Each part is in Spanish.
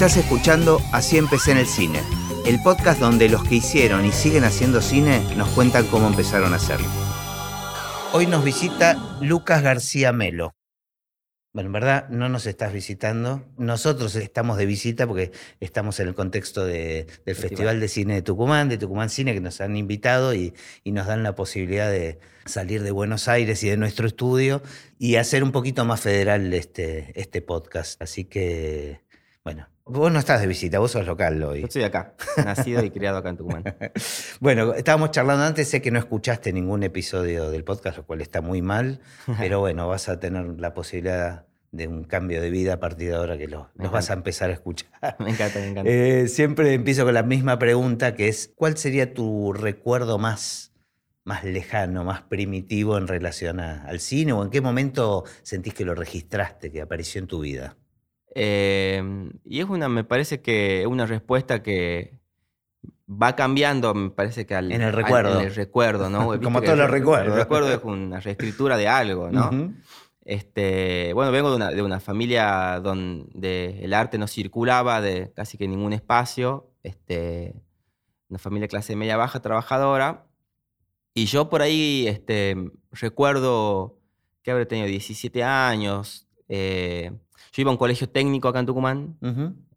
Estás escuchando Así empecé en el cine, el podcast donde los que hicieron y siguen haciendo cine nos cuentan cómo empezaron a hacerlo. Hoy nos visita Lucas García Melo. Bueno, en verdad no nos estás visitando. Nosotros estamos de visita porque estamos en el contexto de- del Festival. de Cine de Tucumán, de Tucumán Cine, que nos han invitado y, y nos dan la posibilidad de salir de Buenos Aires y de nuestro estudio y hacer un poquito más federal este, este podcast. Así que, bueno, vos no estás de visita, vos sos local hoy. Yo estoy acá, nacido y criado acá en Tucumán. Bueno, estábamos charlando antes, sé que no escuchaste ningún episodio del podcast, lo cual está muy mal, pero bueno, vas a tener la posibilidad de un cambio de vida a partir de ahora que los vas a empezar a escuchar. Me encanta, me encanta. Eh, siempre empiezo con la misma pregunta, que es, ¿cuál sería tu recuerdo más, más lejano, más primitivo en relación a- al cine? ¿O en qué momento sentís que lo registraste, que apareció en tu vida? Eh, y es una, me parece que es una respuesta que va cambiando, me parece que al, En el al- recuerdo. en el recuerdo, ¿no? Como todos el los re- recuerdos. El recuerdo es una reescritura de algo, ¿no? Este, bueno, vengo de una, de una familia donde el arte no circulaba de casi que ningún espacio. Este, una familia clase media baja, trabajadora. Y yo por ahí este, recuerdo que habré tenido 17 años. eh, yo iba a un colegio técnico acá en Tucumán,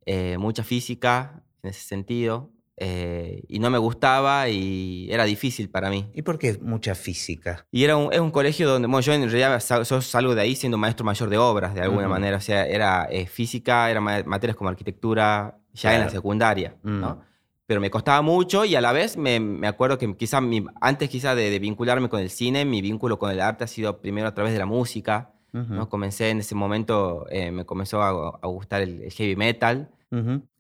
eh, mucha física en ese sentido. eh, y no me gustaba y era difícil para mí. ¿Y por qué mucha física? Y era un, es un colegio donde, bueno, yo en realidad salgo de ahí siendo maestro mayor de obras, de alguna manera. O sea, era eh, física, eran ma- materias como arquitectura, ya en la Claro. secundaria, Mm. ¿no? Pero me costaba mucho y a la vez me, me acuerdo que quizá mi- antes quizá de, de vincularme con el cine, mi vínculo con el arte ha sido primero a través de la música, Ujú. ¿no? Comencé en ese momento, eh, me comenzó a, a gustar el, el heavy metal.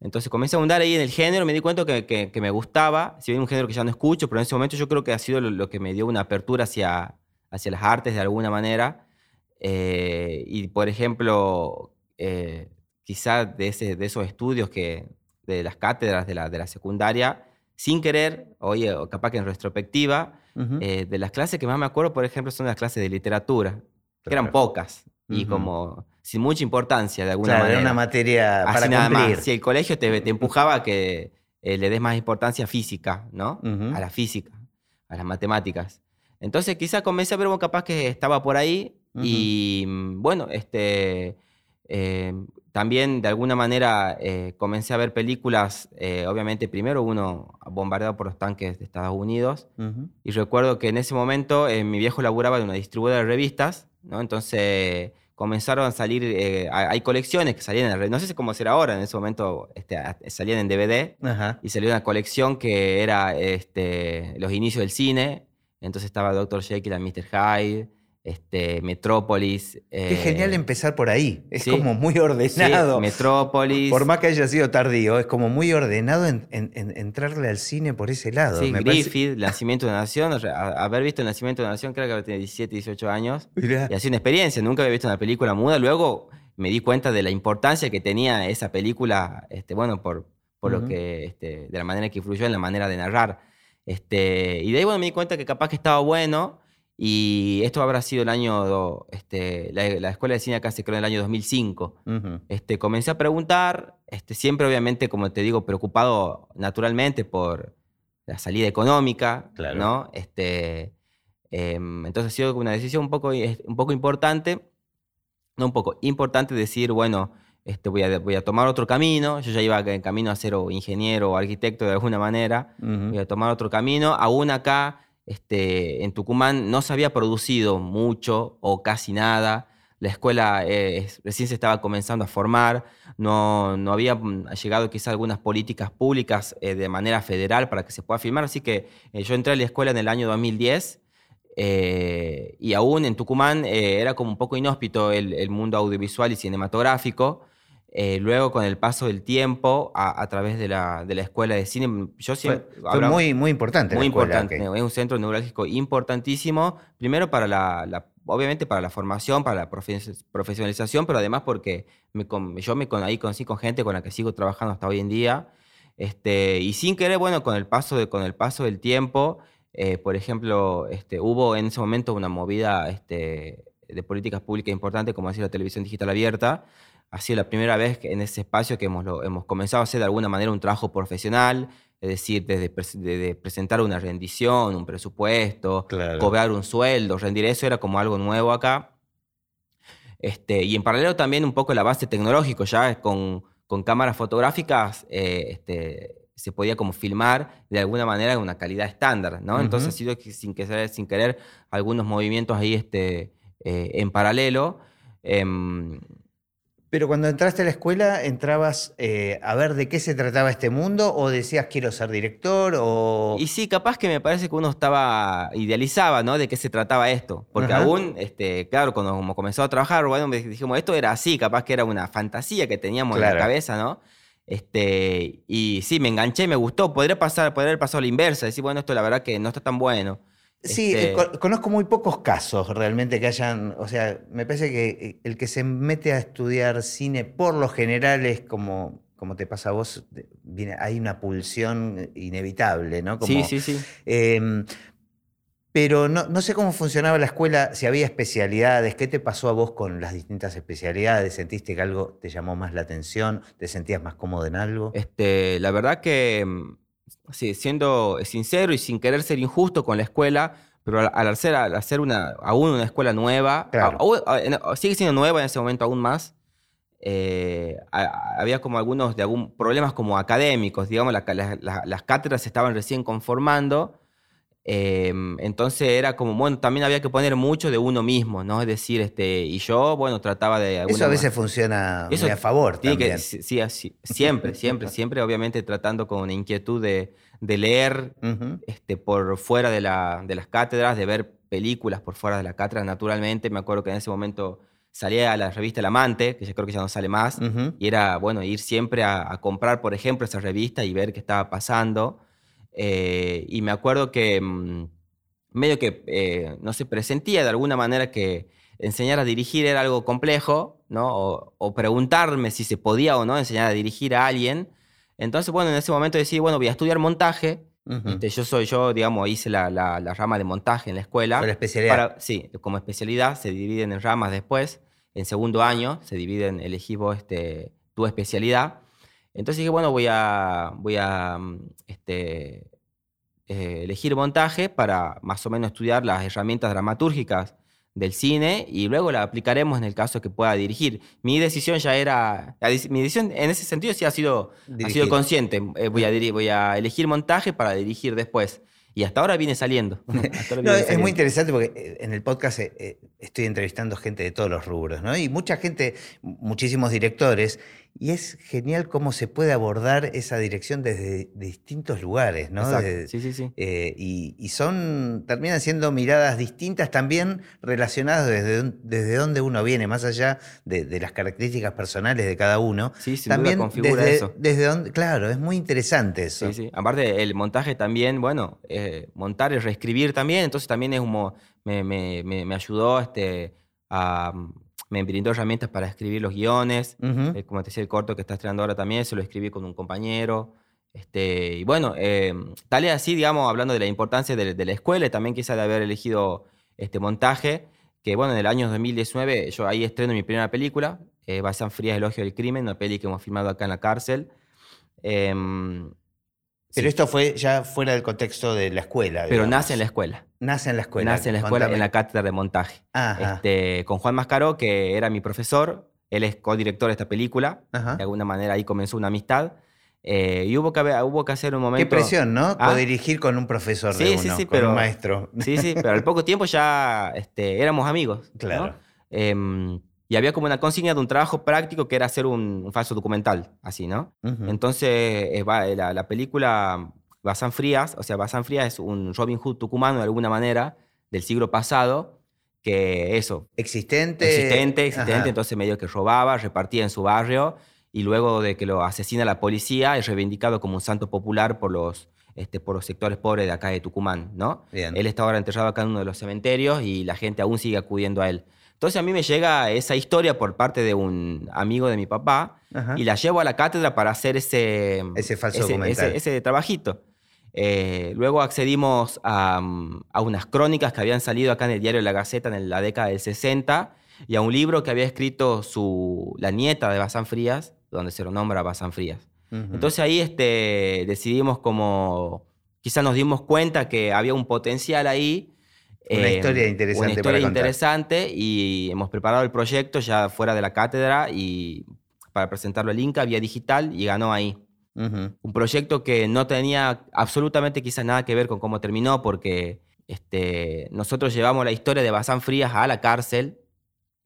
Entonces comencé a ahondar ahí en el género, me di cuenta que, que- que me gustaba, si bien un género que ya no escucho, pero en ese momento yo creo que ha sido lo, lo que me dio una apertura hacia, hacia las artes de alguna manera. Eh, y por ejemplo, eh, quizá de, ese, de esos estudios que, de las cátedras de la, de la secundaria, sin querer, oye, o capaz que en retrospectiva, Ujú. eh, de las clases que más me acuerdo, por ejemplo, son las clases de literatura, que eran pocas y Ujú. como sin mucha importancia de alguna Claro, manera. era una materia Así para nada cumplir. más. Si el colegio te, te empujaba a que eh, le des más importancia física, ¿no? Ujú. A la física, a las matemáticas. Entonces quizá comencé a ver, bueno, capaz que estaba por ahí y mm, bueno, este, eh, también de alguna manera eh, comencé a ver películas, eh, obviamente primero uno bombardeado por los tanques de Estados Unidos Ujú. y recuerdo que en ese momento eh, mi viejo laburaba de una distribuidora de revistas, ¿no? Entonces comenzaron a salir, eh, hay colecciones que salían en no sé cómo será ahora, en ese momento este, salían en DVD Ajá. y salió una colección que era este, los inicios del cine, entonces estaba Dr. Jekyll and Mr. Hyde, este, Metrópolis. Qué eh, genial empezar por ahí. Es sí. como muy sí, ordenado. Metrópolis. por más que haya sido tardío, es como muy ordenado en, en- en- entrarle al cine por ese lado. Sí, Me parece- Griffith, El Nacimiento de una Nación. haber visto El Nacimiento de una Nación, creo que tenía 17, 18 años. Mirá. Y así una experiencia, nunca había visto una película muda. Luego me di cuenta de la importancia que tenía esa película, este, bueno, por, por lo que, este, de la manera que influyó en la manera de narrar. Este, y de ahí, bueno, me di cuenta que capaz que estaba bueno. Y esto habrá sido el año, este, la, la escuela de cine acá se creó en el año 2005. Ujú. Este, comencé a preguntar, este, siempre obviamente, como te digo, preocupado naturalmente por la salida económica, Claro. ¿no? Este, em, entonces ha sido una decisión un poco, un poco importante, no un poco, importante decir, bueno, este, voy, a, voy a tomar otro camino, yo ya iba en camino a ser o ingeniero o arquitecto de alguna manera, voy a tomar otro camino, aún acá este, en Tucumán no se había producido mucho o casi nada. La escuela eh, recién se estaba comenzando a formar, no, no había mm, llegado quizá algunas políticas públicas eh, de manera federal para que se pueda filmar, así que eh, yo entré a la escuela en el año 2010 eh, y aún en Tucumán era como un poco inhóspito el mundo audiovisual y cinematográfico. Eh, luego, con el paso del tiempo, a, a través de la, de la escuela de cine, yo Fue, siempre... fue hablaba- muy, muy importante. muy la escuela, importante, que- es un centro neurálgico importantísimo, primero para la, la- obviamente para la formación, para la profe- profesionalización, pero además porque me yo me con, ahí conocí con gente con la que sigo trabajando hasta hoy en día, este, y sin querer, bueno, con el paso, de, con el paso del tiempo, eh, por ejemplo, este, hubo en ese momento una movida este, de políticas públicas importante, como decir la televisión digital abierta, ha sido la primera vez en ese espacio que hemos, hemos comenzado a hacer de alguna manera un trabajo profesional, es decir, desde, presentar una rendición, un presupuesto, cobrar un sueldo, rendir eso era como algo nuevo acá. Este, y en paralelo también un poco la base tecnológica, ya con, con cámaras fotográficas eh, este, se podía como filmar de alguna manera en una calidad estándar, ¿no? Entonces ha sido sin, que, sin querer algunos movimientos ahí este, eh, en paralelo. Em, pero cuando entraste a la escuela, ¿entrabas eh, a ver de qué se trataba este mundo o decías quiero ser director o...? Y sí, capaz que me parece que uno estaba, idealizaba, ¿no? De qué se trataba esto. Porque aún, este, claro, cuando comenzó a trabajar, bueno, dijimos, esto era así, capaz que era una fantasía que teníamos en la cabeza, ¿no? Este, y sí, me enganché, me gustó. Podría pasar, poder haber pasado la inversa, decir, bueno, esto la verdad que no está tan bueno. Sí, eh, este conozco muy pocos casos realmente que hayan, o sea, me parece que eh, el que se mete a estudiar cine por lo general es como, como te pasa a vos, viene, hay una pulsión inevitable, ¿no? sí, sí, sí. Em, pero no, no, sé cómo funcionaba la escuela, si había especialidades, ¿qué te pasó a vos con las distintas especialidades? ¿Sentiste que algo te llamó más la atención? ¿Te sentías más cómodo en algo? Este, la verdad que mm, sí, siendo sincero y sin querer ser injusto con la escuela, pero al, hacer, al hacer una, aún una escuela nueva, sigue siendo nueva en ese momento aún más, eh, había como algunos de algún, problemas como académicos, digamos, las cátedras se estaban recién conformando Em, entonces era como, bueno, también había que poner mucho de uno mismo, ¿no? Es decir, este, y yo, bueno, trataba de... Eso a veces funciona muy a favor también. sí, siempre, siempre, siempre, obviamente tratando con una inquietud de, de leer este, por fuera de, la, de las cátedras, de ver películas por fuera de la cátedra, naturalmente. Me acuerdo que en ese momento salía a la revista El Amante, que yo creo que ya no sale más, y era, bueno, ir siempre a, a comprar, por ejemplo, esa revista y ver qué estaba pasando. Eh, y me acuerdo que mm, medio que, eh, no se presentía de alguna manera que enseñar a dirigir era algo complejo, ¿no? O, preguntarme si se podía o no enseñar a dirigir a alguien. Entonces, bueno, en ese momento decidí, bueno, voy a estudiar montaje. Este, yo soy, yo, digamos, hice la, la, rama de montaje en la escuela. ¿Para especialidad? sí, como especialidad, se dividen en ramas después. En segundo año se dividen, elegí vos este, tu especialidad. Entonces dije, bueno, voy a, voy a mm, este, eh, elegir montaje para más o menos estudiar las herramientas dramatúrgicas del cine y luego la aplicaremos en el caso que pueda dirigir. Mi decisión ya era, mi decisión en ese sentido sí ha sido, ha sido consciente. Eh, voy, a voy a elegir montaje para dirigir después. Y hasta ahora viene saliendo. Es muy interesante porque eh, en el podcast estoy entrevistando gente de todos los rubros, ¿no? Y mucha gente, muchísimos directores, y es genial cómo se puede abordar esa dirección desde distintos lugares, ¿no? sí, sí, sí. Eh, y, son, terminan siendo miradas distintas también relacionadas desde, desde donde uno viene, más allá de, las características personales de cada uno. Sí, sin también duda configura desde, eso. Desde donde, claro, es muy interesante eso. Sí, sí. Aparte, el montaje también, bueno, eh, montar y reescribir también, entonces también es como, me, me, me ayudó este, a me brindó herramientas para escribir los guiones. Eh, como te decía, el corto que estás estrenando ahora también, se lo escribí con un compañero. Este, y bueno, eh, tal y así, digamos, hablando de la importancia de, la escuela y también quizá de haber elegido este montaje, que bueno, en el año 2019 yo ahí estreno mi primera película, eh, Basan Frías, Elogio del Crimen, una peli que hemos filmado acá en la cárcel. Em, pero esto fue ya fuera del contexto de la escuela. Pero nace en la escuela. Nace en la escuela. Nace en la escuela, en la cátedra de montaje. Este, con Juan Mascaro, que era mi profesor, él es co-director de esta película. De alguna manera ahí comenzó una amistad. Eh, y hubo que, hubo que hacer un momento. Qué presión, ¿no? ¿Ah? Co-dirigir con un profesor de uno, sí, con un maestro. Sí, sí, pero al poco tiempo ya este, éramos amigos. Claro. Em, y había como una consigna de un trabajo práctico que era hacer un, falso documental, así, ¿no? Entonces, eh, la, la, película Bazán Frías, o sea, Bazán Frías es un Robin Hood tucumano de alguna manera del siglo pasado, que eso. Existente. Existente, existente, entonces medio que robaba, repartía en su barrio y luego de que lo asesina la policía es reivindicado como un santo popular por los, este, por los sectores pobres de acá de Tucumán, ¿no? Él está ahora enterrado acá en uno de los cementerios y la gente aún sigue acudiendo a él. Entonces a mí me llega esa historia por parte de un amigo de mi papá y la llevo a la cátedra para hacer ese, ese falso ese, ese, trabajito. Eh, luego accedimos a, a, unas crónicas que habían salido acá en el diario La Gaceta en la década del 60 y a un libro que había escrito su, la nieta de Bazán Frías, donde se lo nombra Bazán Frías. Entonces ahí este, decidimos como, quizás nos dimos cuenta que había un potencial ahí. Una eh, historia interesante. Una historia interesante y hemos preparado el proyecto ya fuera de la cátedra y para presentarlo al Inca vía digital y ganó ahí. Un proyecto que no tenía absolutamente quizás nada que ver con cómo terminó porque este, nosotros llevamos la historia de Bazán Frías a la cárcel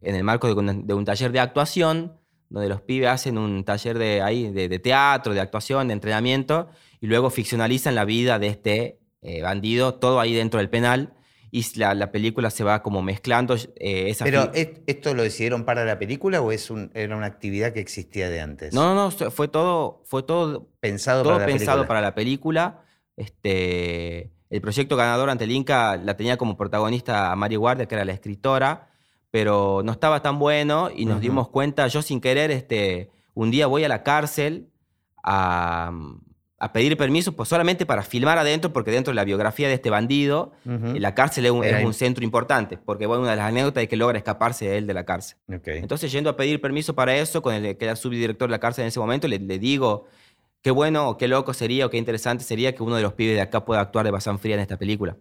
en el marco de un, taller de actuación donde los pibes hacen un taller de, ahí, de, teatro, de actuación, de entrenamiento, y luego ficcionalizan la vida de este eh, bandido, todo ahí dentro del penal, y la, película se va como mezclando. Eh, ¿Pero esto lo decidieron para la película o es era una actividad que existía de antes? No, no, no, fue todo, fue todo pensado, todo para, la pensado para la película. Este, el proyecto ganador ante el Inca la tenía como protagonista a Mari Guardia, que era la escritora, pero no estaba tan bueno y nos dimos cuenta, yo sin querer, este, un día voy a la cárcel a, a pedir permiso pues solamente para filmar adentro, porque dentro de la biografía de este bandido, la cárcel es un, centro importante, porque bueno, una de las anécdotas es que logra escaparse de él de la cárcel. Entonces, yendo a pedir permiso para eso, con el que era subdirector de la cárcel en ese momento, le, le, digo, qué bueno o qué loco sería o qué interesante sería que uno de los pibes de acá pueda actuar de Bazán Fría en esta película.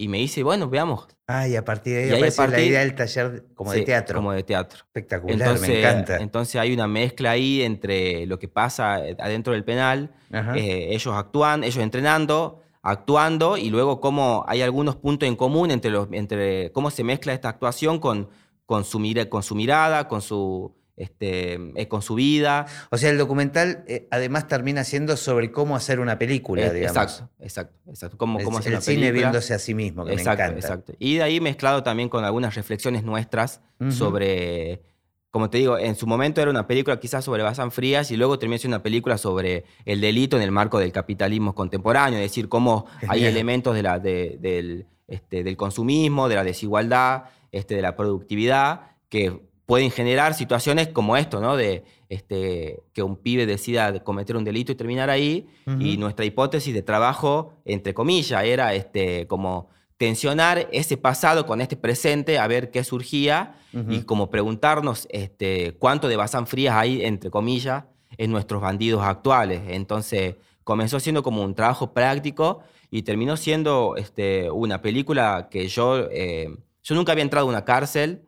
Y me dice, bueno, veamos. Ah, y a partir de ahí, aparece la idea del taller como de teatro. Como de teatro. Espectacular, me encanta. Entonces hay una mezcla ahí entre lo que pasa eh, adentro del penal, eh, ellos actúan, ellos entrenando, actuando, y luego cómo hay algunos puntos en común entre, los, entre cómo se mezcla esta actuación con, con, su, con su mirada, con su este, eh, con su vida. O sea, el documental eh, además termina siendo sobre cómo hacer una película, eh, digamos. Exacto, exacto, exacto. Cómo, cómo hacer el cine viéndose a sí mismo, que exacto, me encanta. Exacto. Y de ahí mezclado también con algunas reflexiones nuestras sobre, como te digo, en su momento era una película quizás sobre Bazán Frías y luego terminó siendo una película sobre el delito en el marco del capitalismo contemporáneo, es decir, cómo hay elementos de la, del, este, del consumismo, de la desigualdad, este, de la productividad, que pueden generar situaciones como esto, ¿no? De este, que un pibe decida cometer un delito y terminar ahí. Y nuestra hipótesis de trabajo, entre comillas, era este, como tensionar ese pasado con este presente, a ver qué surgía y como preguntarnos este, cuánto de Bazán Frías hay, entre comillas, en nuestros bandidos actuales. Entonces comenzó siendo como un trabajo práctico y terminó siendo este, una película que yo, eh, yo nunca había entrado a una cárcel,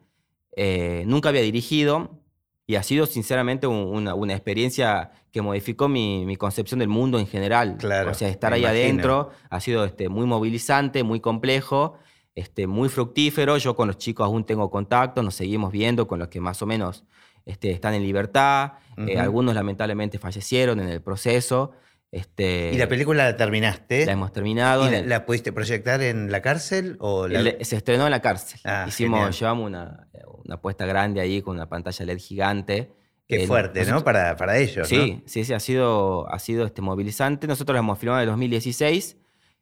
eh, nunca había dirigido y ha sido sinceramente una, experiencia que modificó mi, concepción del mundo en general. Claro, o sea, estar ahí adentro ha sido este, muy movilizante, muy complejo, este, muy fructífero. Yo con los chicos aún tengo contacto, nos seguimos viendo con los que más o menos este, están en libertad. Eh, algunos lamentablemente fallecieron en el proceso. Este, ¿Y la película la terminaste? La hemos terminado. ¿Y la, pudiste proyectar en la cárcel? O se estrenó en la cárcel. Ah, Hicimos, llevamos una, una apuesta grande ahí con una pantalla LED gigante. Qué fuerte, ¿no? Para, para ellos. Sí, sí, sí, ha sido, ha sido este, movilizante. Nosotros la hemos filmado en el 2016.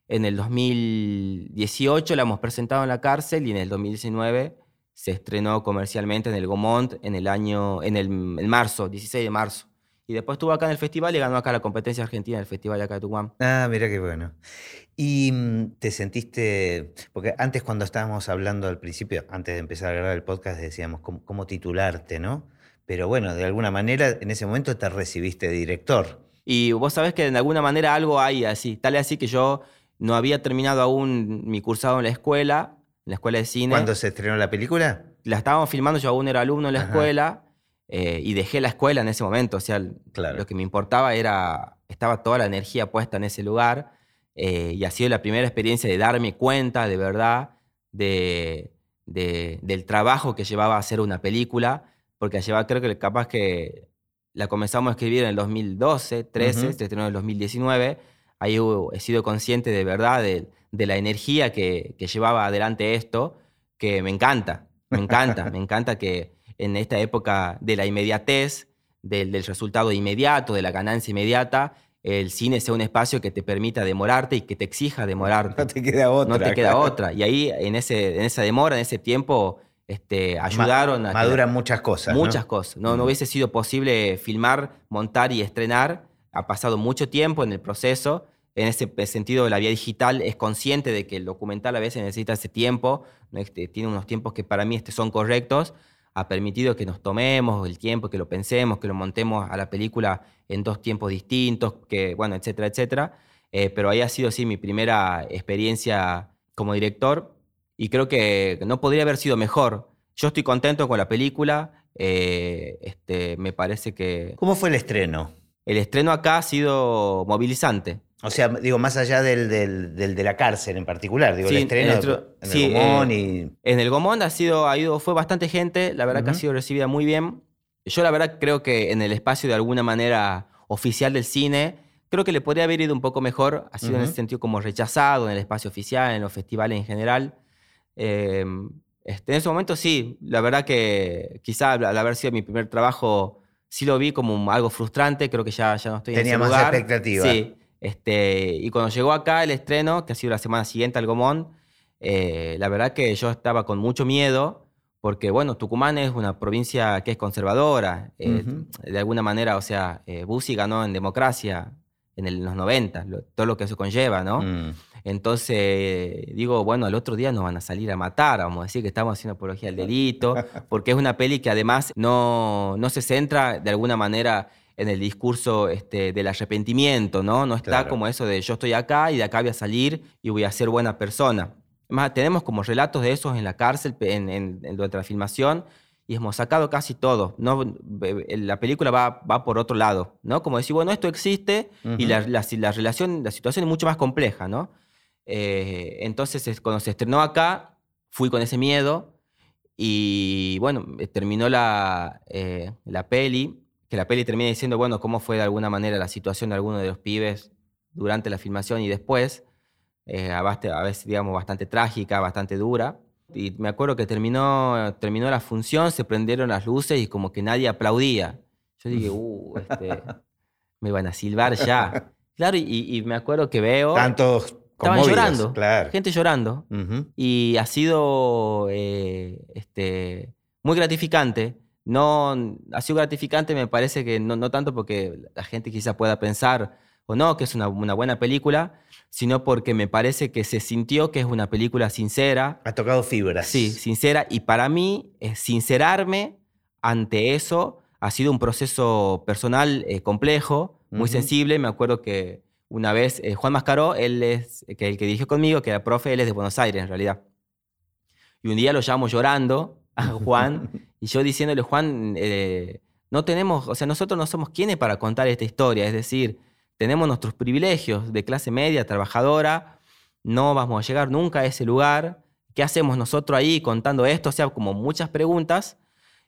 En el 2018 la hemos presentado en la cárcel y en el 2019 se estrenó comercialmente en el Gomont en el año, en el, en marzo, 16 de marzo. Y después estuvo acá en el festival y ganó acá la competencia argentina del festival de acá de Tucumán. Ah, mira qué bueno. Y mm, te sentiste, porque antes cuando estábamos hablando al principio, antes de empezar a grabar el podcast, decíamos cómo, titularte, ¿no? Pero bueno, de alguna manera en ese momento te recibiste de director. Y vos sabés que de alguna manera algo hay así, tal es así que yo no había terminado aún mi cursado en la escuela, en la escuela de cine. ¿Cuándo se estrenó la película? La estábamos filmando, yo aún era alumno en la escuela eh, y dejé la escuela en ese momento, o sea, lo que me importaba era, estaba toda la energía puesta en ese lugar eh, y ha sido la primera experiencia de darme cuenta de verdad de, del trabajo que llevaba a hacer una película, porque llevaba, creo que capaz que la comenzamos a escribir en el 2012, 13, se estrenó en el 2019, ahí he sido consciente de verdad de, la energía que, que llevaba adelante esto, que me encanta, me encanta, me encanta que en esta época de la inmediatez, del, resultado inmediato, de la ganancia inmediata, el cine sea un espacio que te permita demorarte y que te exija demorarte. No te queda otra. No te queda otra. Y ahí, en, ese, en esa demora, en ese tiempo, este, ayudaron a... Maduran muchas cosas. Muchas cosas. No, no hubiese sido posible filmar, montar y estrenar. Ha pasado mucho tiempo en el proceso en ese sentido la vía digital es consciente de que el documental a veces necesita ese tiempo, este, tiene unos tiempos que para mí este, son correctos, ha permitido que nos tomemos el tiempo, que lo pensemos, que lo montemos a la película en dos tiempos distintos, que, bueno, etcétera, etcétera. Eh, pero ahí ha sido, sí, mi primera experiencia como director y creo que no podría haber sido mejor. Yo estoy contento con la película, eh, este, me parece que... ¿Cómo fue el estreno? El estreno acá ha sido movilizante. O sea, digo, más allá del, de la cárcel en particular, digo, el estreno en el Gomón y... En el Gomón ha sido, ha ido, fue bastante gente, la verdad que ha sido recibida muy bien. Yo la verdad creo que en el espacio de alguna manera oficial del cine, creo que le podría haber ido un poco mejor, ha sido en ese sentido como rechazado en el espacio oficial, en los festivales en general. Em, este, en ese momento sí, la verdad que quizá al haber sido mi primer trabajo, sí lo vi como algo frustrante, creo que ya, ya no estoy en ese lugar. Tenía más expectativa. Sí, este, y cuando llegó acá el estreno, que ha sido la semana siguiente al Gomón, eh, la verdad que yo estaba con mucho miedo, porque bueno, Tucumán es una provincia que es conservadora, eh, de alguna manera, o sea, eh, Bussi ganó en democracia en, los 90, todo lo que eso conlleva, ¿no? Mm. Entonces, digo, bueno, el otro día nos van a salir a matar, vamos a decir que estamos haciendo apología al delito, porque es una peli que además no, no se centra de alguna manera en el discurso este, del arrepentimiento, ¿no? No está como eso de yo estoy acá y de acá voy a salir y voy a ser buena persona. Más, tenemos como relatos de esos en la cárcel, en, en, durante la filmación, y hemos sacado casi todo. ¿no? La película va, va por otro lado, ¿no? Como decir, bueno, esto existe y la, la, relación, la situación es mucho más compleja, ¿no? Eh, entonces, cuando se estrenó acá, fui con ese miedo y, bueno, terminó la, eh, la peli que la peli termina diciendo, bueno, cómo fue de alguna manera la situación de alguno de los pibes durante la filmación y después, eh, a, veces, digamos, bastante trágica, bastante dura. Y me acuerdo que terminó, terminó la función, se prendieron las luces y como que nadie aplaudía. Yo dije, uh, este, me van a silbar ya. Claro, y, me acuerdo que veo... Tantos Estaban llorando, claro. gente llorando. Y ha sido eh, este, muy gratificante no ha sido gratificante, me parece que no, no tanto porque la gente quizá pueda pensar o no que es una, una, buena película, sino porque me parece que se sintió que es una película sincera. Ha tocado fibras. Sí, sincera. Y para mí, sincerarme ante eso ha sido un proceso personal eh, complejo, muy sensible. Me acuerdo que una vez eh, Juan Mascaró, él es que el que dirigió conmigo, que era profe, él es de Buenos Aires en realidad. Y un día lo llamo llorando a Juan y yo diciéndole, Juan, eh, no tenemos, o sea, nosotros no somos quienes para contar esta historia, es decir, tenemos nuestros privilegios de clase media, trabajadora, no vamos a llegar nunca a ese lugar, ¿qué hacemos nosotros ahí contando esto? O sea, como muchas preguntas.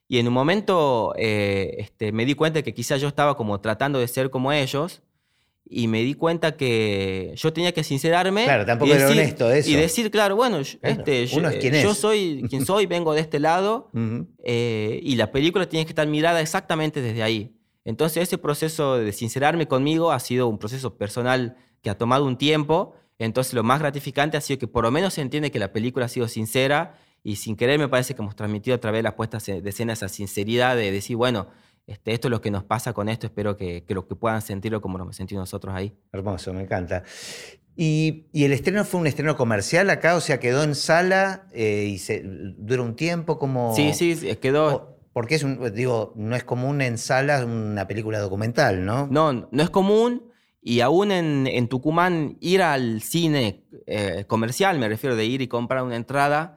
Y en un momento eh, este, me di cuenta que quizás yo estaba como tratando de ser como ellos y me di cuenta que yo tenía que sincerarme. Claro, tampoco decir, era honesto eso. Y decir, claro, bueno, este, yo, soy quien soy, vengo de este lado, eh, y la película tiene que estar mirada exactamente desde ahí. Entonces, ese proceso de sincerarme conmigo ha sido un proceso personal que ha tomado un tiempo. Entonces, lo más gratificante ha sido que por lo menos se entiende que la película ha sido sincera y sin querer me parece que hemos transmitido a través de las puestas de escena esa sinceridad de decir, bueno, este, esto es lo que nos pasa con esto, espero que, que, que puedan sentirlo como nos sentimos nosotros ahí. Hermoso, me encanta. ¿Y, el estreno fue un estreno comercial acá? O sea, quedó en sala eh, y se, dura un tiempo como... Sí, sí, quedó... Porque es un, digo, no es común en sala una película documental, ¿no? No, no es común. Y aún en, Tucumán, ir al cine eh, comercial, me refiero de ir y comprar una entrada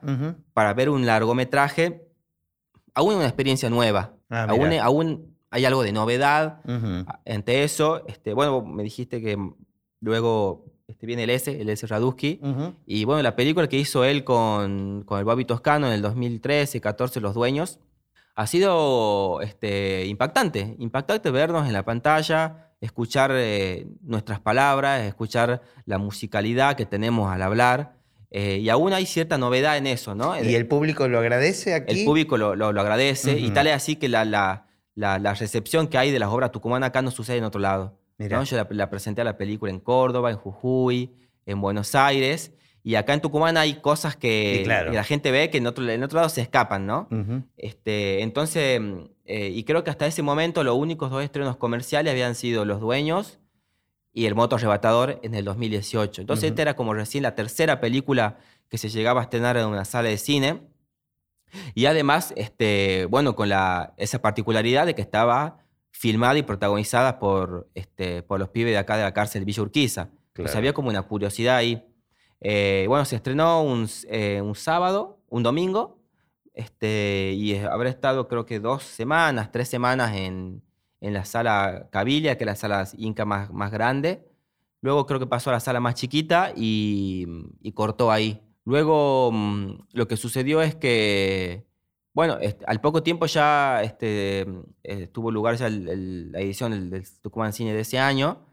para ver un largometraje, aún es una experiencia nueva. Ah, aún, aún, hay algo de novedad entre eso. Este, bueno, me dijiste que luego este, viene el S, el S. Radusky. Y bueno, la película que hizo él con, con el Bobby Toscano en el 2013, 14, Los Dueños, ha sido este, impactante. Impactante vernos en la pantalla, escuchar eh, nuestras palabras, escuchar la musicalidad que tenemos al hablar. Eh, y aún hay cierta novedad en eso, ¿no? ¿Y el público lo agradece aquí? El público lo, lo, agradece y tal es así que la, la, la, recepción que hay de las obras tucumanas acá no sucede en otro lado. ¿no? Yo la, presenté a la película en Córdoba, en Jujuy, en Buenos Aires. Y acá en Tucumán hay cosas que, la gente ve que en otro, en otro lado se escapan, ¿no? este, entonces, eh, y creo que hasta ese momento los únicos dos estrenos comerciales habían sido Los Dueños y El Moto Arrebatador en el 2018. Entonces, esta era como recién la tercera película que se llegaba a estrenar en una sala de cine. Y además, este, bueno, con la, esa particularidad de que estaba filmada y protagonizada por, este, por los pibes de acá de la cárcel Villa Urquiza. Entonces había como una curiosidad ahí. Eh, bueno, se estrenó un, eh, un, sábado, un domingo, este, y habrá estado creo que dos semanas, tres semanas en, en la sala Cabilia, que es la sala Inca más, más grande. Luego creo que pasó a la sala más chiquita y, y cortó ahí. Luego mm, lo que sucedió es que, bueno, al poco tiempo ya este, eh, tuvo lugar ya la edición del, Tucumán Cine de ese año.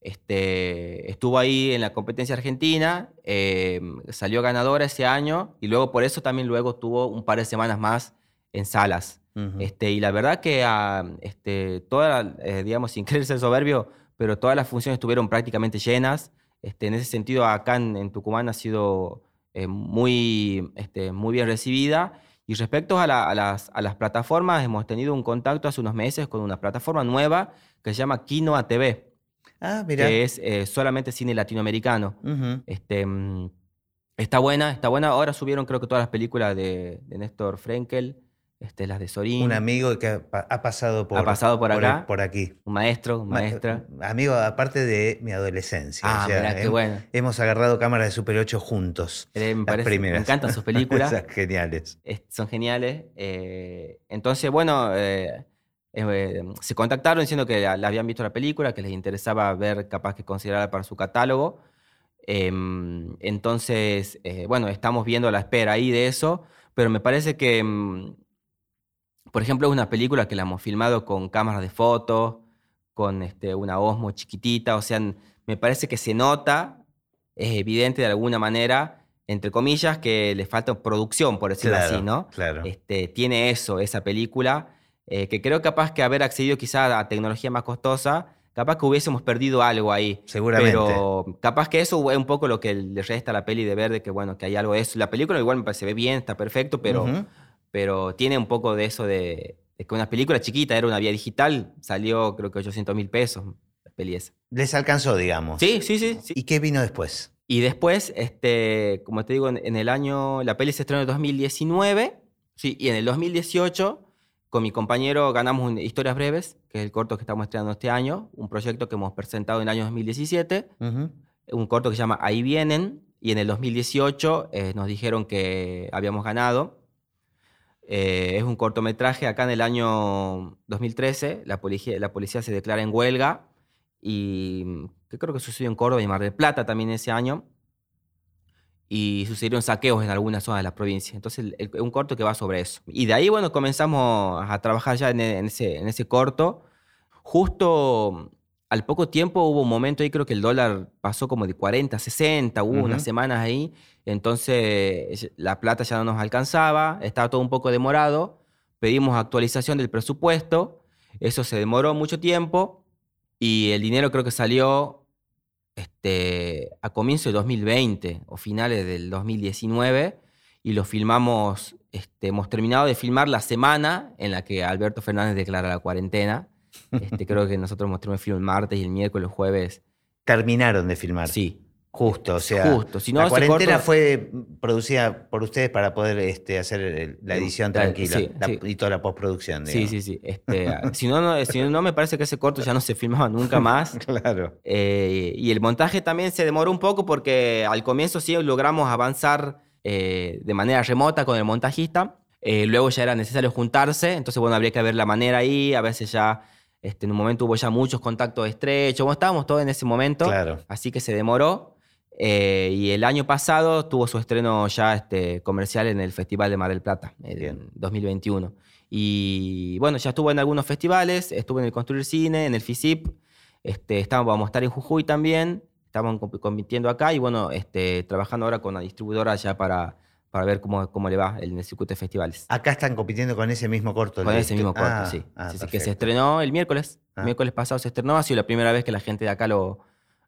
Este, estuvo ahí en la competencia argentina, eh, salió ganadora ese año y luego por eso también luego tuvo un par de semanas más en salas. Este, y la verdad que ah, este, toda, eh, digamos, sin querer ser soberbio, pero todas las funciones estuvieron prácticamente llenas. Este, en ese sentido, acá en Tucumán ha sido eh, muy, este, muy bien recibida. Y respecto a, las, a, las, plataformas, hemos tenido un contacto hace unos meses con una plataforma nueva que se llama Kinoa TV. Ah, mira. Que es eh, solamente cine latinoamericano. este, mm, está buena, está buena. Ahora subieron creo que todas las películas de, de Néstor Frenkel. Este, las de Sorín. Un amigo que ha, pasado por, ha pasado por, acá, por, aquí. Un maestro, un maestra. Amigo, aparte de mi adolescencia. Ah, qué hemos, bueno. Hemos agarrado cámaras de Super 8 juntos. Eh, me, parece, me encantan sus películas. son geniales. son geniales. Eh, entonces, bueno, eh, se contactaron diciendo que la, habían visto la película, que les interesaba ver capaz que considerarla para su catálogo. Em, entonces, bueno, estamos viendo la espera ahí de eso, pero me parece que em, por ejemplo, es una película que la hemos filmado con cámaras de fotos, con este, una Osmo chiquitita, o sea, me parece que se nota, es evidente de alguna manera, entre comillas, que le falta producción, por decirlo así, ¿no? Claro. Este, tiene eso, esa película, eh, que creo capaz que haber accedido quizá a tecnología más costosa, capaz que hubiésemos perdido algo ahí. Seguramente. Pero capaz que eso es un poco lo que le resta a la peli de ver, de que bueno, que hay algo de eso. La película igual me parece bien, está perfecto, pero pero tiene un poco de eso de, que una película chiquita era una vía digital, salió creo que 800 mil pesos la peli esa. Les alcanzó, digamos. Sí, sí, sí, ¿Y qué vino después? Y después, este, como te digo, en, el año, la peli se estrenó en 2019, sí, y en el 2018 con mi compañero ganamos Historias Breves, que es el corto que estamos estrenando este año, un proyecto que hemos presentado en el año 2017, un corto que se llama Ahí vienen, y en el 2018 eh, nos dijeron que habíamos ganado eh, es un cortometraje acá en el año 2013. La policía, la policía se declara en huelga y mm, que creo que sucedió en Córdoba y Mar del Plata también ese año. Y sucedieron saqueos en algunas zonas de la provincia. Entonces, un corto que va sobre eso. Y de ahí, bueno, comenzamos a trabajar ya en, ese, en ese corto. Justo al poco tiempo hubo un momento ahí, creo que el dólar pasó como de 40 a 60, hubo unas semanas ahí, entonces la plata ya no nos alcanzaba, estaba todo un poco demorado, pedimos actualización del presupuesto, eso se demoró mucho tiempo y el dinero creo que salió este, a comienzo de 2020 o finales del 2019 y lo filmamos, este, hemos terminado de filmar la semana en la que Alberto Fernández declara la cuarentena. Este, creo que nosotros mostramos el film el martes y el miércoles, el jueves. Terminaron de filmar. Sí. Justo, o sea, Justo. Si la cuarentena fue producida por ustedes para poder este, hacer la edición tranquila y toda la postproducción. Sí, sí, sí. Este, si, no, no, si no, me parece que ese corto ya no se filmaba nunca más. claro. Eh, y el montaje también se demoró un poco porque al comienzo sí logramos avanzar eh, de manera remota con el montajista. Eh, luego ya era necesario juntarse, entonces bueno, habría que ver la manera ahí, a veces ya este, en un momento hubo ya muchos contactos estrechos, bueno, estábamos todos en ese momento, así que se demoró. Eh, y el año pasado tuvo su estreno ya este, comercial en el Festival de Mar del Plata, en 2021. Y bueno, ya estuvo en algunos festivales, estuvo en el Construir Cine, en el FISIP, este, estamos, vamos a estar en Jujuy también, estamos compitiendo acá y bueno, este, trabajando ahora con la distribuidora ya para para ver cómo, cómo le va en el circuito de festivales. Acá están compitiendo con ese mismo corto. Con ese mismo corto, ah, sí. Ah, sí, que se estrenó el miércoles. El ah. miércoles pasado se estrenó. Ha sido la primera vez que la gente de acá lo,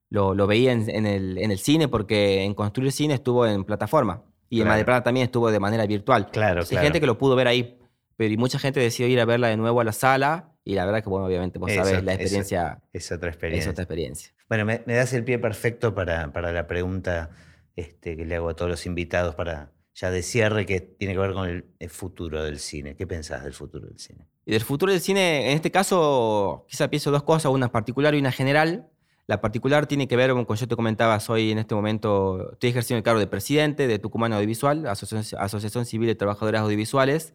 lo, veía en, el, en el cine, porque en Construir Cine estuvo en plataforma. Y en Madrid también estuvo de manera virtual. Claro, Hay gente que lo pudo ver ahí, pero y mucha gente decidió ir a verla de nuevo a la sala y la verdad que, bueno, obviamente vos Eso, sabés, la experiencia Es otra es experiencia. otra experiencia. Bueno, me, me das el pie perfecto para, para la pregunta este, que le hago a todos los invitados para ya de cierre, que tiene que ver con el, el futuro del cine. ¿Qué pensás del futuro del cine? Y del futuro del cine, en este caso, quizá pienso dos cosas, una particular y una general. La particular tiene que ver, como yo te comentaba, soy en este momento, estoy ejerciendo el cargo de presidente de Tucumán Audiovisual, Asociación, Asociación Civil de Trabajadores Audiovisuales,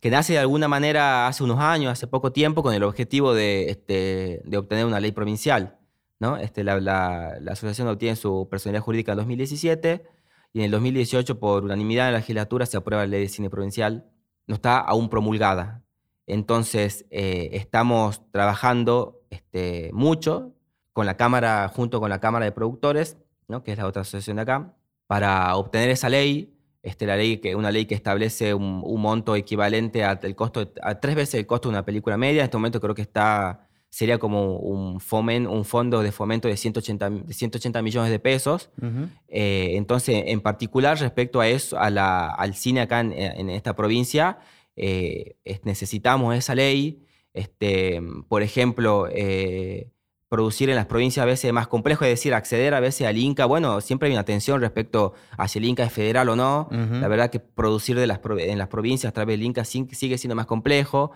que nace de alguna manera hace unos años, hace poco tiempo, con el objetivo de, este, de obtener una ley provincial. ¿no? Este, la, la- la asociación obtiene su personalidad jurídica en 2017 y en el 2018, por unanimidad en la legislatura, se aprueba la ley de cine provincial. No está aún promulgada. Entonces, eh, estamos trabajando este, mucho con la Cámara, junto con la Cámara de Productores, ¿no? que es la otra asociación de acá, para obtener esa ley, este, la ley que, una ley que establece un, un monto equivalente a, el costo, de- a tres veces el costo de una película media. En este momento creo que está, sería como un, fomen, un fondo de fomento de 180, de 180 millones de pesos. Eh, entonces, en particular respecto a eso, a la- al cine acá en, en esta provincia, eh, es- necesitamos esa ley. Este, por ejemplo, eh, producir en las provincias a veces es más complejo, es decir, acceder a veces al Inca. Bueno, siempre hay una tensión respecto a si el Inca es federal o no. La verdad que producir de las, en las provincias a través del Inca sigue siendo más complejo.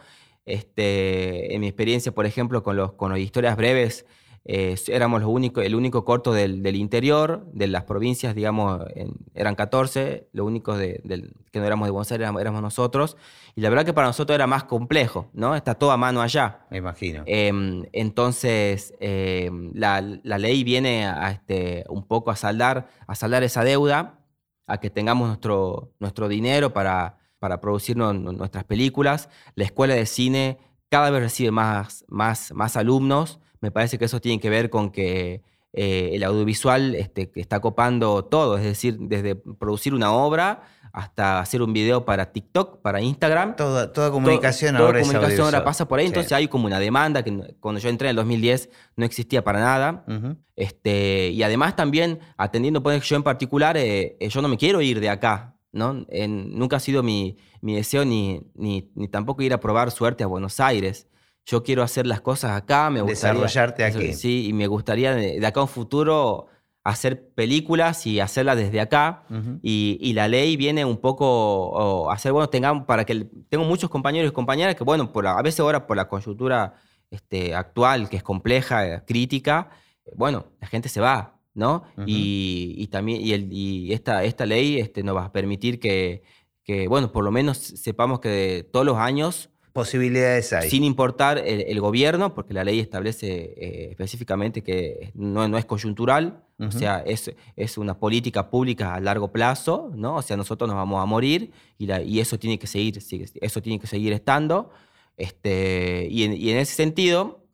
Este, en mi experiencia, por ejemplo, con los, con las historias breves, eh, éramos los único, el único corto del, del interior, de las provincias, digamos, en- eran 14, lo único de, del- que no éramos de Buenos Aires éramos, éramos nosotros. Y la verdad que para nosotros era más complejo, ¿no? Está todo a mano allá. Me imagino. Em, entonces, em, la, la ley viene a, este, un poco a saldar, a saldar esa deuda, a que tengamos nuestro, nuestro dinero para, para producir nu- nu- nuestras películas. La escuela de cine cada vez recibe más, más, más alumnos. Me parece que eso tiene que ver con que eh, el audiovisual este, está copando todo, es decir, desde producir una obra hasta hacer un video para TikTok, para Instagram. Toda, toda comunicación Todo- ahora toda comunicación ahora pasa por ahí, Sí. entonces hay como una demanda que cuando yo entré en el 2010 no existía para nada. Este, y además también atendiendo, yo en particular, eh, eh, yo no me quiero ir de acá, ¿no? En- nunca ha sido mi, mi deseo ni, ni, ni tampoco ir a probar suerte a Buenos Aires. Yo quiero hacer las cosas acá, me gustaría... Desarrollarte aquí. Sí, y me gustaría de, de acá a un futuro hacer películas y hacerlas desde acá. Y, y la ley viene un poco a hacer, bueno, tengamos, para que el- tengo muchos compañeros y compañeras que, bueno, por la- a veces ahora por la coyuntura este, actual, que es compleja, crítica, eh, bueno, la gente se va, ¿no? Y, y también, y, el- y esta, esta ley este, nos va a permitir que, que, bueno, por lo menos sepamos que todos los años Posibilidades hay. sin importar el, el gobierno, porque la ley establece eh, específicamente que no, no es coyuntural, o sea, es, es una política pública a largo plazo, ¿no? O sea, nosotros nos vamos a morir y, la- y eso, tiene que seguir, eso tiene que seguir estando. Este, y, en, y en ese sentido,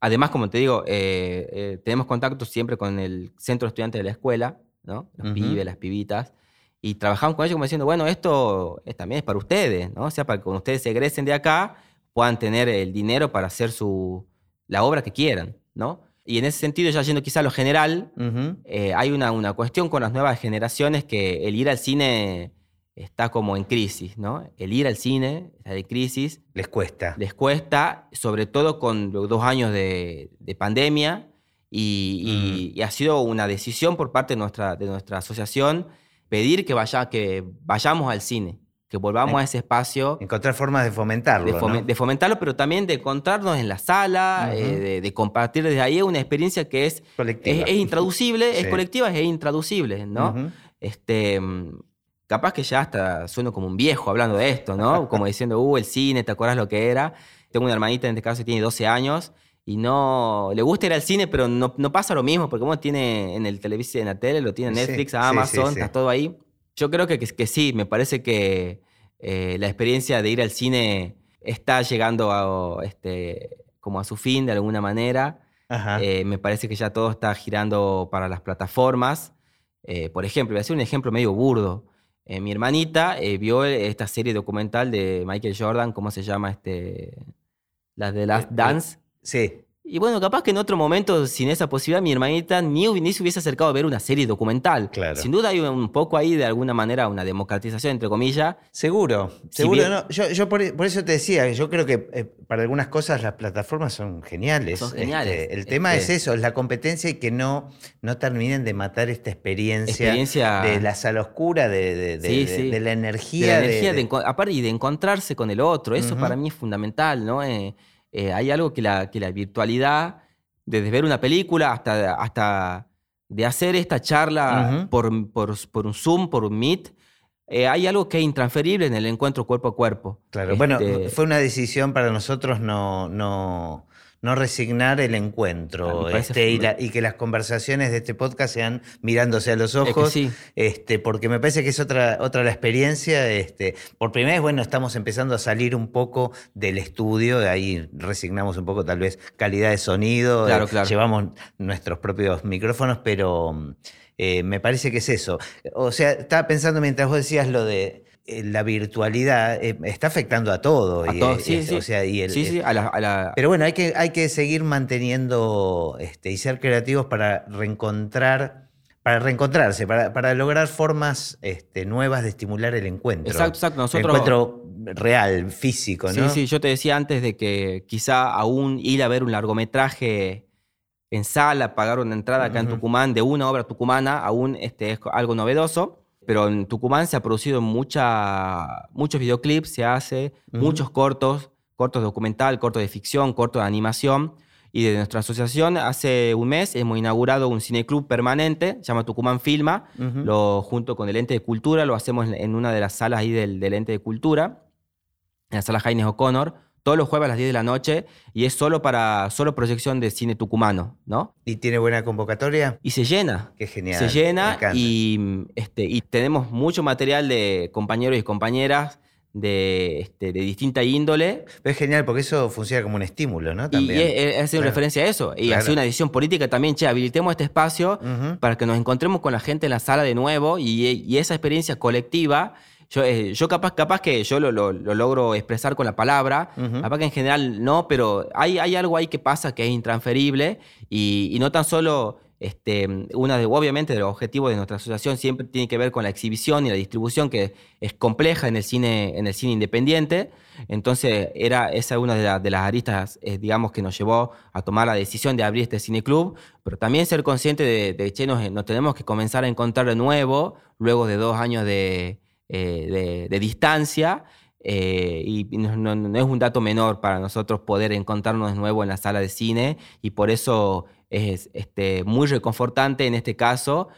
además, como te digo, eh, eh, tenemos contacto siempre con el centro de estudiantes de la escuela, ¿no? Los pibes, las pibitas. Y trabajamos con ellos como diciendo, bueno, esto es, también es para ustedes, ¿no? O sea, para que cuando ustedes se egresen de acá puedan tener el dinero para hacer su, la obra que quieran, ¿no? Y en ese sentido, ya yendo quizá a lo general, eh, hay una, una cuestión con las nuevas generaciones que el ir al cine está como en crisis, ¿no? El ir al cine está de crisis, Les cuesta. les cuesta, sobre todo con los dos años de, de pandemia, y, y- y ha sido una decisión por parte de nuestra, de nuestra asociación pedir que, vaya, que vayamos al cine, que volvamos En- a ese espacio Encontrar formas de fomentarlo. de, ¿no? fomen- de fomentarlo, pero también de encontrarnos en la sala, eh, de, de compartir desde ahí una experiencia que es, Colectiva. es, es intraducible, es colectiva, es intraducible, ¿no? Este, mm, capaz que ya hasta sueno como un viejo hablando de esto, ¿no? Como diciendo, uh, el cine, ¿te acuerdas lo que era? Tengo una hermanita en este caso que tiene 12 años y no le gusta ir al cine, pero no, no pasa lo mismo, porque como tiene en el televisión, en la tele, lo tiene Netflix, sí, Amazon, sí, sí. está todo ahí. Yo creo que, que, que sí, me parece que eh, la experiencia de ir al cine está llegando a, este, como a su fin de alguna manera. Eh, me parece que ya todo está girando para las plataformas. Eh, por ejemplo, voy a hacer un ejemplo medio burdo. Eh, mi hermanita eh, vio esta serie documental de Michael Jordan, ¿cómo se llama? Este, la de Last Eh, eh, Dance. sí. Y bueno, capaz que en otro momento, sin esa posibilidad, mi hermanita ni, ni se hubiese acercado a ver una serie documental. Claro. Sin duda hay un poco ahí, de alguna manera, una democratización, entre comillas. Seguro, Si seguro. bien- no. Yo, yo por, por eso te decía, yo creo que eh, para algunas cosas las plataformas son geniales. Son geniales. Este, el tema Este- es eso, es la competencia y que no, no terminen de matar esta experiencia, Experiencia- de la sala oscura, de, de- de- Sí, de- sí. de la De energía. la de- energía, de- enco- aparte, y de encontrarse con el otro. Eso para mí es fundamental, ¿no? Eh, eh, hay algo que la, que la virtualidad, desde ver una película hasta, hasta de hacer esta charla por, por, por un Zoom, por un Meet, eh, hay algo que es intransferible en el encuentro cuerpo a cuerpo. Claro, bueno, Este, fue una decisión para nosotros no, no, no resignar el Ah, encuentro parece este, y, fu- la- y que las conversaciones de este podcast sean mirándose a los es que ojos. sí. Este, porque me parece que es otra, otra la experiencia. Este, por primera vez, bueno, estamos empezando a salir un poco del estudio, de ahí resignamos un poco tal vez calidad de sonido, Claro, eh, claro. llevamos nuestros propios micrófonos, pero eh, me parece que es eso. O sea, estaba pensando mientras vos decías lo de la virtualidad, eh, está afectando a todo. A y, todos, eh, sí, sí. O sea, y el- sí, sí, a la- a la- pero bueno, hay que, hay que seguir manteniendo este, y ser creativos para reencontrar, para reencontrarse, para, para lograr formas este, nuevas de estimular el encuentro. Exacto, exacto. El Nosotros, encuentro real, físico, Sí, ¿no? sí, yo te decía antes de que quizá aún ir a ver un largometraje en sala, pagar una entrada acá en. Tucumán de una obra tucumana, aún este, es algo novedoso. Pero en Tucumán se ha producido mucha, muchos videoclips, se hace, Ujú. muchos cortos, cortos documental, cortos de ficción, cortos de animación. Y de nuestra asociación, hace un mes hemos inaugurado un cineclub permanente, se llama Tucumán Filma, Ujú. lo, junto con el ente de cultura, lo hacemos en- en una de las salas ahí del, del ente de cultura, en la sala Jaines O'Connor, todos los jueves a las 10 de la noche, y es solo para solo proyección de cine tucumano, ¿no? ¿Y tiene buena convocatoria? Y se llena. Qué genial. se llena y, este, y tenemos mucho material de compañeros y compañeras de, este, de distinta índole. Pero es genial porque eso funciona como un estímulo, ¿no? Y También. es hacer Claro. referencia a eso. Y Claro. hacer una decisión política también, che, habilitemos este espacio Ujú. para que nos encontremos con la gente en la sala de nuevo y, y esa experiencia colectiva. Yo, eh, yo capaz, capaz que yo lo, lo- lo logro expresar con la palabra, Ujú. capaz que en general no, pero hay, hay algo ahí que pasa que es intransferible y, y no tan solo, este, una de, obviamente, de los objetivos de nuestra asociación siempre tiene que ver con la exhibición y la distribución que es compleja en el cine, en el cine independiente. Entonces, era, esa es una de, la- de las aristas, eh, digamos, que nos llevó a tomar la decisión de abrir este cineclub, pero también ser consciente de, de che, nos, nos tenemos que comenzar a encontrar de nuevo, luego de dos años de, eh, de- distancia. eh, y no, es un dato menor para nosotros poder encontrarnos de nuevo en la sala de cine y por eso es este, muy reconfortante en este caso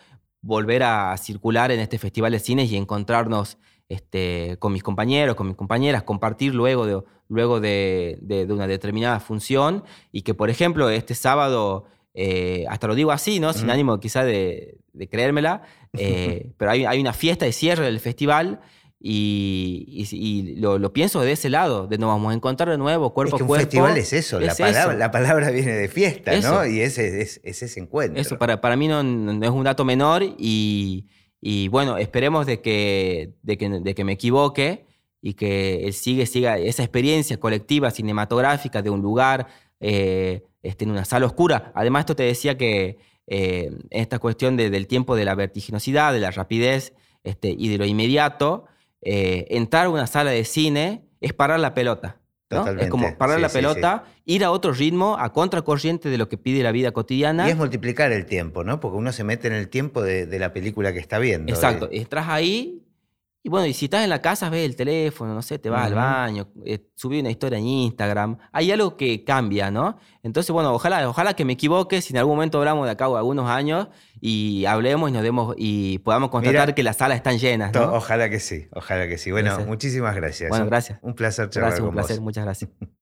volver a circular en este festival de cine y encontrarnos este, con mis compañeros, con mis compañeras, compartir luego de, luego de- de una determinada función y que, por ejemplo, este sábado, eh, hasta lo digo así, ¿no? sin Ujú. ánimo quizá de, de creérmela, eh, pero hay, hay una fiesta de cierre del festival y, y- y lo, lo pienso de ese lado, de nos vamos a encontrar de nuevo, cuerpo es que a un cuerpo. festival es eso, la, palabra, eso. la palabra viene de fiesta, ¿no? Y ese es, es ese encuentro. Eso para, para mí no, no es un dato menor y, y bueno, esperemos de que, de, que, de que me equivoque y que él sigue, siga esa experiencia colectiva cinematográfica de un lugar eh, este, en una sala oscura. Además, esto te decía que eh, esta cuestión de- del tiempo de la vertiginosidad, de la rapidez este, y de lo inmediato, eh, entrar a una sala de cine es parar la pelota. ¿no? Es como parar Sí, la sí, pelota, ir a otro ritmo, a contracorriente de lo que pide la vida cotidiana. Y es multiplicar el tiempo, ¿no? Porque uno se mete en el tiempo de, de la película que está viendo. Exacto, Eh, entras ahí y bueno, y si estás en la casa, ves el teléfono, no sé, te vas al baño, eh, subí una historia en Instagram, hay algo que cambia, ¿no? Entonces, bueno, ojalá, ojalá que me equivoque, si en algún momento hablamos de acá o algunos años y hablemos y nos demos y podamos constatar Mira, que las salas están llenas. Ojalá que sí, ojalá que sí. Bueno, Gracias. muchísimas gracias. Bueno, Un- gracias. Un placer charlar Gracias, un vos. placer, muchas gracias.